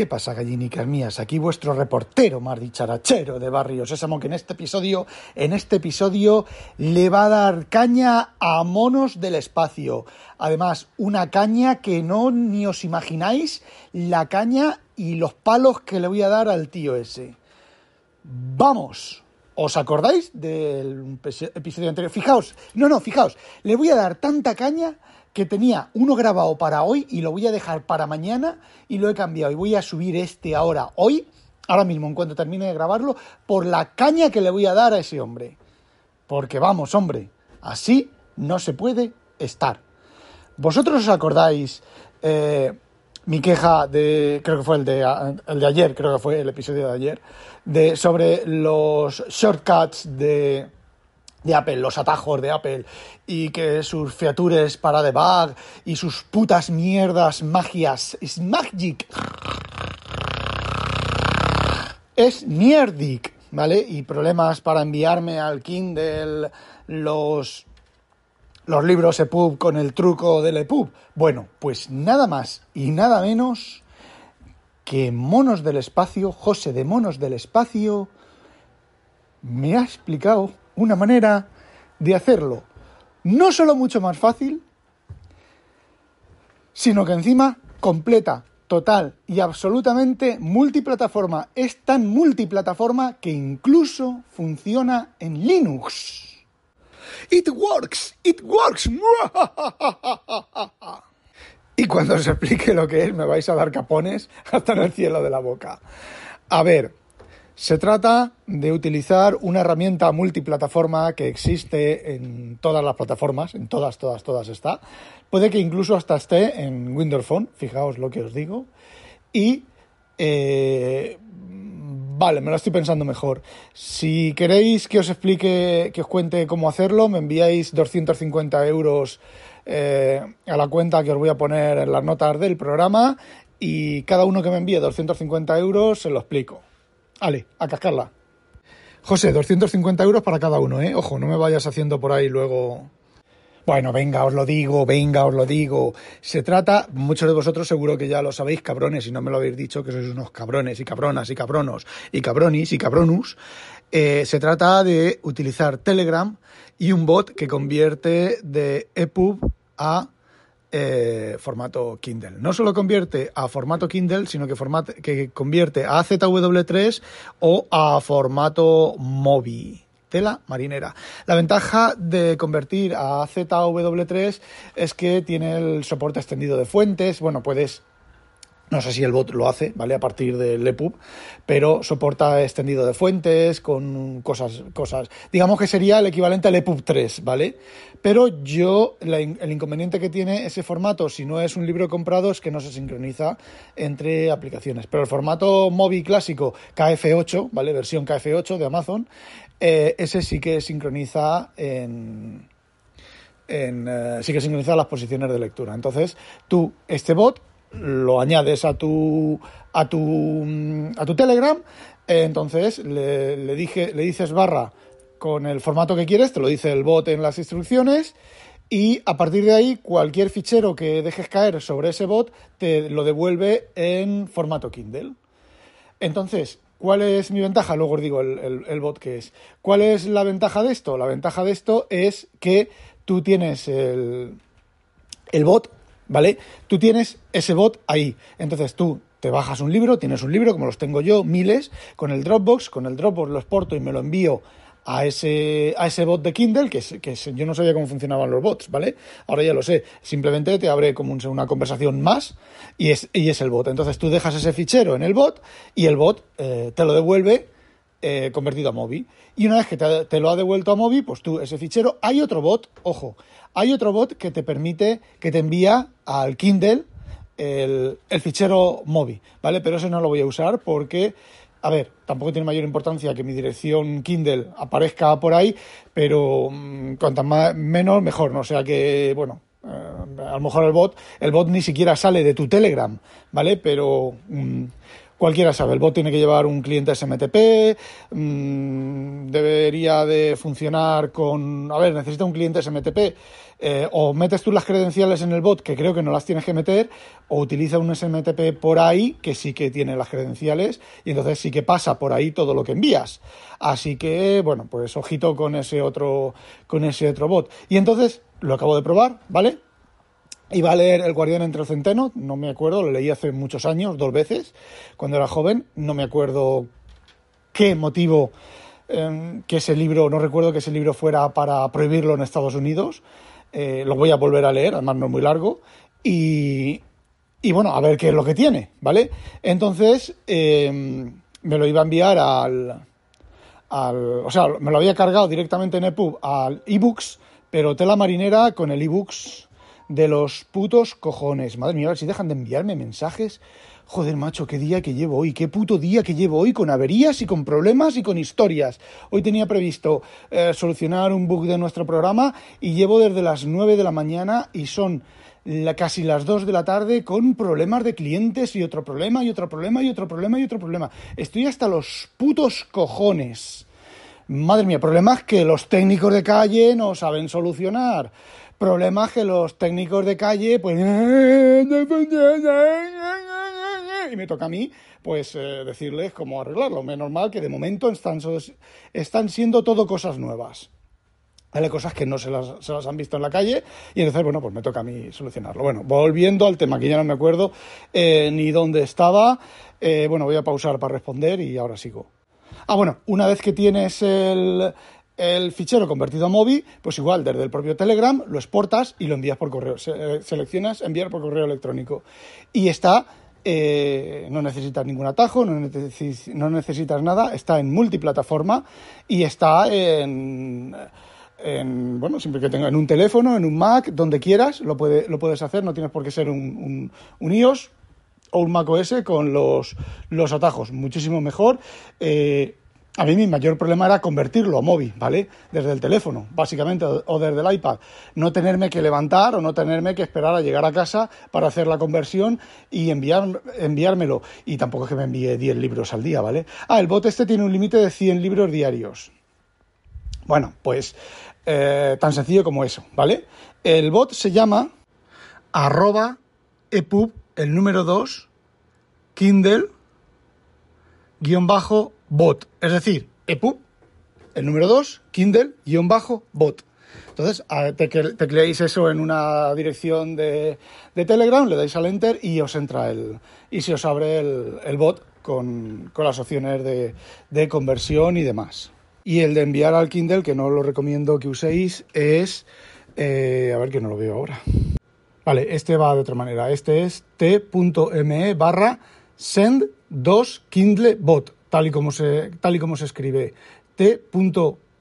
¿Qué pasa, gallinicas mías? Aquí vuestro reportero más dicharachero de Barrio Sésamo, que en este episodio, en este episodio le va a dar caña a monos del espacio. Además, una caña que no ni os imagináis la caña y los palos que le voy a dar al tío ese. ¡Vamos! ¿Os acordáis del episodio anterior? Fijaos, no, no, fijaos, le voy a dar tanta caña que tenía uno grabado para hoy y lo voy a dejar para mañana y lo he cambiado y voy a subir este ahora, hoy, ahora mismo, en cuanto termine de grabarlo, por la caña que le voy a dar a ese hombre. Porque vamos, hombre, así no se puede estar. ¿Vosotros os acordáis eh, mi queja de, creo que fue el de, el de ayer, creo que fue el episodio de ayer, de, sobre los shortcuts de de Apple, los atajos de Apple, y que sus features para debug y sus putas mierdas magias es magic. Es mierdic, ¿vale? Y problemas para enviarme al Kindle los los libros EPUB con el truco del EPUB. Bueno, pues nada más y nada menos que Monos del Espacio, José de Monos del Espacio, me ha explicado una manera de hacerlo no solo mucho más fácil, sino que encima completa, total y absolutamente multiplataforma. Es tan multiplataforma que incluso funciona en Linux. It works, it works. Y cuando os explique lo que es, me vais a dar capones hasta en el cielo de la boca. A ver, se trata de utilizar una herramienta multiplataforma que existe en todas las plataformas, en todas, todas, todas está. Puede que incluso hasta esté en Windows Phone, fijaos lo que os digo. Y eh, vale, me lo estoy pensando mejor. Si queréis que os explique, que os cuente cómo hacerlo, me enviáis 250 euros eh, a la cuenta que os voy a poner en las notas del programa y cada uno que me envíe 250 euros se lo explico. Ale, a cascarla. José, 250 euros para cada uno, ¿eh? Ojo, no me vayas haciendo por ahí luego... Bueno, venga, os lo digo, venga, os lo digo. Se trata, muchos de vosotros seguro que ya lo sabéis, cabrones, y no me lo habéis dicho, que sois unos cabrones y cabronas y cabronos y cabronis y cabronus. Eh, se trata de utilizar Telegram y un bot que convierte de EPUB a eh, formato Kindle. No solo convierte a formato Kindle, sino que, que convierte a ZW3 o a formato MOBI. Tela marinera. La ventaja de convertir a ZW3 es que tiene el soporte extendido de fuentes. Bueno, puedes no sé si el bot lo hace, ¿vale? A partir del EPUB, pero soporta extendido de fuentes con cosas, cosas. Digamos que sería el equivalente al EPUB 3, ¿vale? Pero yo, el inconveniente que tiene ese formato, si no es un libro comprado, es que no se sincroniza entre aplicaciones. Pero el formato móvil clásico KF8, ¿vale? Versión KF8 de Amazon, eh, ese sí que sincroniza en. Eh, sí que sincroniza las posiciones de lectura. Entonces, tú, este bot, lo añades a tu, a tu, a tu Telegram, entonces le, dije, le dices barra con el formato que quieres, te lo dice el bot en las instrucciones, y a partir de ahí cualquier fichero que dejes caer sobre ese bot te lo devuelve en formato Kindle. Entonces, ¿cuál es mi ventaja? Luego os digo el, el bot que es. ¿Cuál es la ventaja de esto? La ventaja de esto es que tú tienes el, el bot ¿vale? Tú tienes ese bot ahí. Entonces tú te bajas un libro, tienes un libro, como los tengo yo, miles, con el Dropbox, con el Dropbox lo exporto y me lo envío a ese, a ese bot de Kindle, que, que yo no sabía cómo funcionaban los bots, ¿vale? Ahora ya lo sé. Simplemente te abre como una conversación más y es, y es el bot. Entonces tú dejas ese fichero en el bot y el bot eh, te lo devuelve eh, convertido a Mobi. Y una vez que te, lo ha devuelto a Mobi, pues tú ese fichero, hay otro bot, ojo, hay otro bot que te permite, que te envía al Kindle el, el fichero Mobi, ¿vale? Pero ese no lo voy a usar porque a ver, tampoco tiene mayor importancia que mi dirección Kindle aparezca por ahí, pero mm, cuanto más, menos, mejor, ¿no? O sea que, bueno, eh, a lo mejor el bot, el bot ni siquiera sale de tu Telegram, ¿vale? Pero mm, cualquiera sabe, el bot tiene que llevar un cliente SMTP, mm, debería de funcionar con, a ver, necesita un cliente SMTP, eh, o metes tú las credenciales en el bot, que creo que no las tienes que meter, o utiliza un SMTP por ahí, que sí que tiene las credenciales, y entonces sí que pasa por ahí todo lo que envías. Así que, bueno, pues ojito con ese otro, con ese otro bot. Y entonces, lo acabo de probar, ¿vale? Iba a leer El Guardián entre el Centeno, no me acuerdo, lo leí hace muchos años, dos veces, cuando era joven, no me acuerdo qué motivo em, que ese libro, no recuerdo que ese libro fuera para prohibirlo en Estados Unidos, eh, lo voy a volver a leer, además no es muy largo, y, y, bueno, a ver qué es lo que tiene, ¿vale? Entonces, em, me lo iba a enviar al, al, o sea, me lo había cargado directamente en EPUB al ebooks, pero tela marinera con el ebooks de los putos cojones. Madre mía, a ver si dejan de enviarme mensajes. Joder, macho, qué día que llevo hoy, qué puto día que llevo hoy con averías y con problemas y con historias. Hoy tenía previsto eh, solucionar un bug de nuestro programa y llevo desde las 9 de la mañana y son casi las 2 de la tarde con problemas de clientes y otro problema y otro problema y otro problema y otro problema. Estoy hasta los putos cojones. Madre mía, problemas que los técnicos de calle no saben solucionar problemas que los técnicos de calle, pues... Y me toca a mí, pues, eh, decirles cómo arreglarlo. Menos mal que de momento están, siendo todo cosas nuevas. Hay cosas que no se las, se las, han visto en la calle y entonces, bueno, pues me toca a mí solucionarlo. Bueno, volviendo al tema, que ya no me acuerdo eh, ni dónde estaba, eh, bueno, voy a pausar para responder y ahora sigo. Ah, bueno, una vez que tienes el, el fichero convertido a Mobi, pues igual desde el propio Telegram lo exportas y lo envías por correo. Eh, seleccionas enviar por correo electrónico. Y está, eh, no necesitas ningún atajo, no, necesitas nada, está en multiplataforma y está en, bueno, siempre que tenga en un teléfono, en un Mac, donde quieras, lo, lo puedes hacer, no tienes por qué ser un, un, iOS o un Mac OS con los, los atajos, muchísimo mejor. Eh, a mí mi mayor problema era convertirlo a móvil, ¿vale? Desde el teléfono, básicamente, o desde el iPad. No tenerme que levantar o no tenerme que esperar a llegar a casa para hacer la conversión y enviar, enviármelo. Y tampoco es que me envíe 10 libros al día, ¿vale? Ah, el bot este tiene un límite de 100 libros diarios. Bueno, pues eh, tan sencillo como eso, ¿vale? El bot se llama arroba epub, el número 2, Kindle, guion bajo bot, es decir, EPUB, el número 2, Kindle, guion bajo, bot. Entonces, tecleáis eso en una dirección de, Telegram, le dais al enter y os entra el. y se os abre el, bot con, las opciones de, conversión y demás. Y el de enviar al Kindle, que no lo recomiendo que uséis, es. Eh, a ver que no lo veo ahora. Vale, este va de otra manera. Este es t.me barra send 2 Kindle bot tal y como se, tal y como se escribe. T.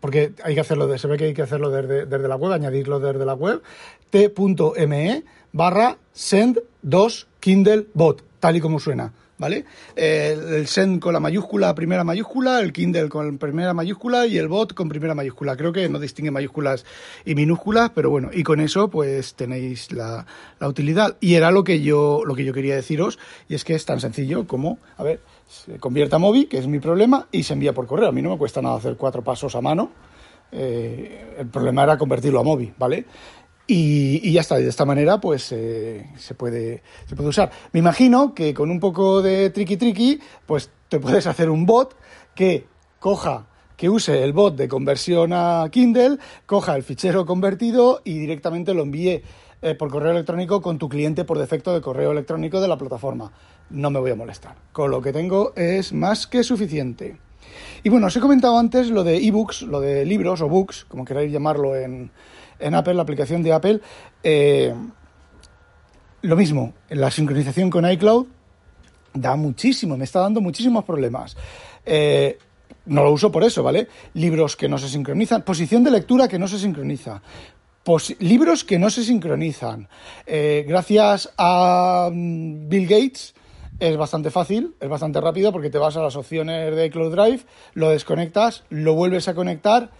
porque hay que hacerlo, de, se ve que hay que hacerlo desde, desde la web, añadirlo desde la web, t.me barra send 2 Kindle bot, tal y como suena. ¿vale? El, send con la mayúscula, primera mayúscula, el Kindle con primera mayúscula y el bot con primera mayúscula. Creo que no distingue mayúsculas y minúsculas, pero bueno, y con eso pues tenéis la, la utilidad. Y era lo que yo, lo que yo quería deciros, y es que es tan sencillo como, a ver, se convierte a móvil, que es mi problema, y se envía por correo. A mí no me cuesta nada hacer cuatro pasos a mano. Eh, el problema era convertirlo a móvil, ¿vale? Y, ya está, de esta manera pues eh, se, puede, se puede usar. Me imagino que con un poco de tricky tricky, pues te puedes hacer un bot que coja que use el bot de conversión a Kindle, coja el fichero convertido y directamente lo envíe eh, por correo electrónico con tu cliente por defecto de correo electrónico de la plataforma. No me voy a molestar. Con lo que tengo es más que suficiente. Y bueno, os he comentado antes lo de ebooks, lo de libros o books, como queráis llamarlo en, en Apple, la aplicación de Apple. Eh, lo mismo, la sincronización con iCloud da muchísimo, me está dando muchísimos problemas. Eh, no lo uso por eso, ¿vale? Libros que no se sincronizan, posición de lectura que no se sincroniza. libros que no se sincronizan. Eh, gracias a mm, Bill Gates es bastante fácil, es bastante rápido porque te vas a las opciones de iCloud Drive, lo desconectas, lo vuelves a conectar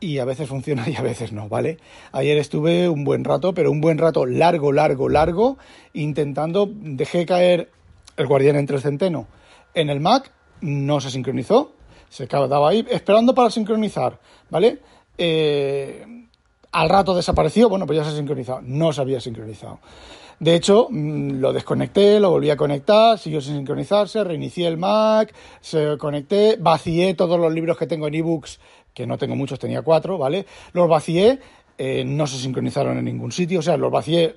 y a veces funciona y a veces no, ¿vale? Ayer estuve un buen rato, pero un buen rato largo, largo, largo, intentando, dejé caer el guardián entre el centeno en el Mac, no se sincronizó, se quedaba ahí esperando para sincronizar, ¿vale? Eh, al rato desapareció, bueno, pues ya se ha sincronizado, no se había sincronizado. De hecho, mm, lo desconecté, lo volví a conectar, siguió sin sincronizarse, reinicié el Mac, se conecté, vacié todos los libros que tengo en ebooks, que no tengo muchos, tenía cuatro, ¿vale? Los vacié, eh, no se sincronizaron en ningún sitio, o sea, los vacié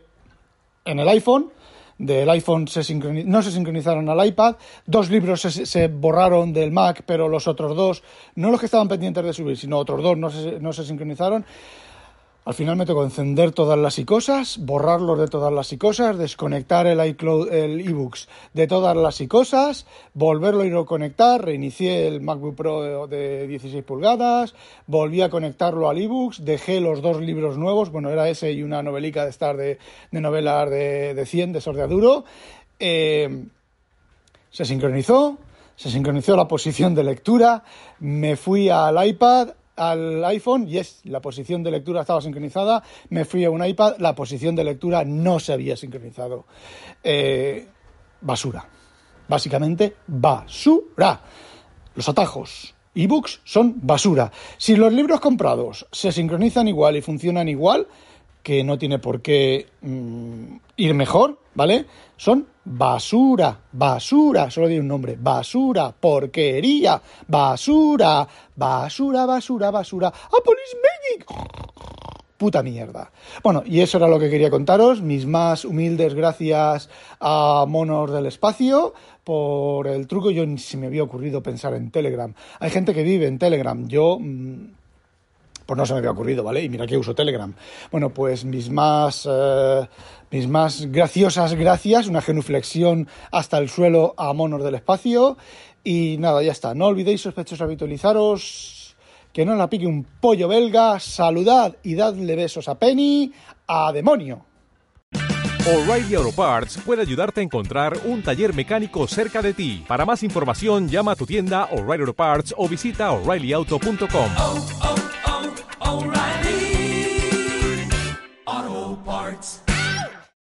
en el iPhone, del iPhone se no se sincronizaron al iPad, dos libros se, borraron del Mac, pero los otros dos, no los que estaban pendientes de subir, sino otros dos no se, no se sincronizaron. Al final me tocó encender todas las icosas, borrarlos de todas las icosas, desconectar el iCloud, el ebooks de todas las icosas, volverlo a a conectar, reinicié el MacBook Pro de 16 pulgadas, volví a conectarlo al ebooks, dejé los dos libros nuevos, bueno, era ese y una novelica de estar de, novelas de, de 100 de Sordeaduro. Eh, se sincronizó, se sincronizó la posición de lectura, me fui al iPad, al iPhone, yes, la posición de lectura estaba sincronizada, me fui a un iPad, la posición de lectura no se había sincronizado. Eh, basura. Básicamente, basura. Los atajos. Ebooks son basura. Si los libros comprados se sincronizan igual y funcionan igual, que no tiene por qué mm, ir mejor, ¿vale? Son basura, basura, solo digo un nombre, basura, porquería, basura, basura, basura, basura, a police medic, puta mierda. Bueno, y eso era lo que quería contaros, mis más humildes gracias a Monos del Espacio por el truco, yo ni se me había ocurrido pensar en Telegram. Hay gente que vive en Telegram, yo... Mm, pues no se me había ocurrido, ¿vale? Y mira que uso Telegram. Bueno, pues mis más, eh, mis más graciosas gracias, una genuflexión hasta el suelo a monos del espacio. Y nada, ya está. No olvidéis, sospechosos, habitualizaros, que no la pique un pollo belga, saludad y dadle besos a Penny, a demonio. O'Reilly Auto Parts puede ayudarte a encontrar un taller mecánico cerca de ti. Para más información, llama a tu tienda O'Reilly Auto Parts o visita oreillyauto.com.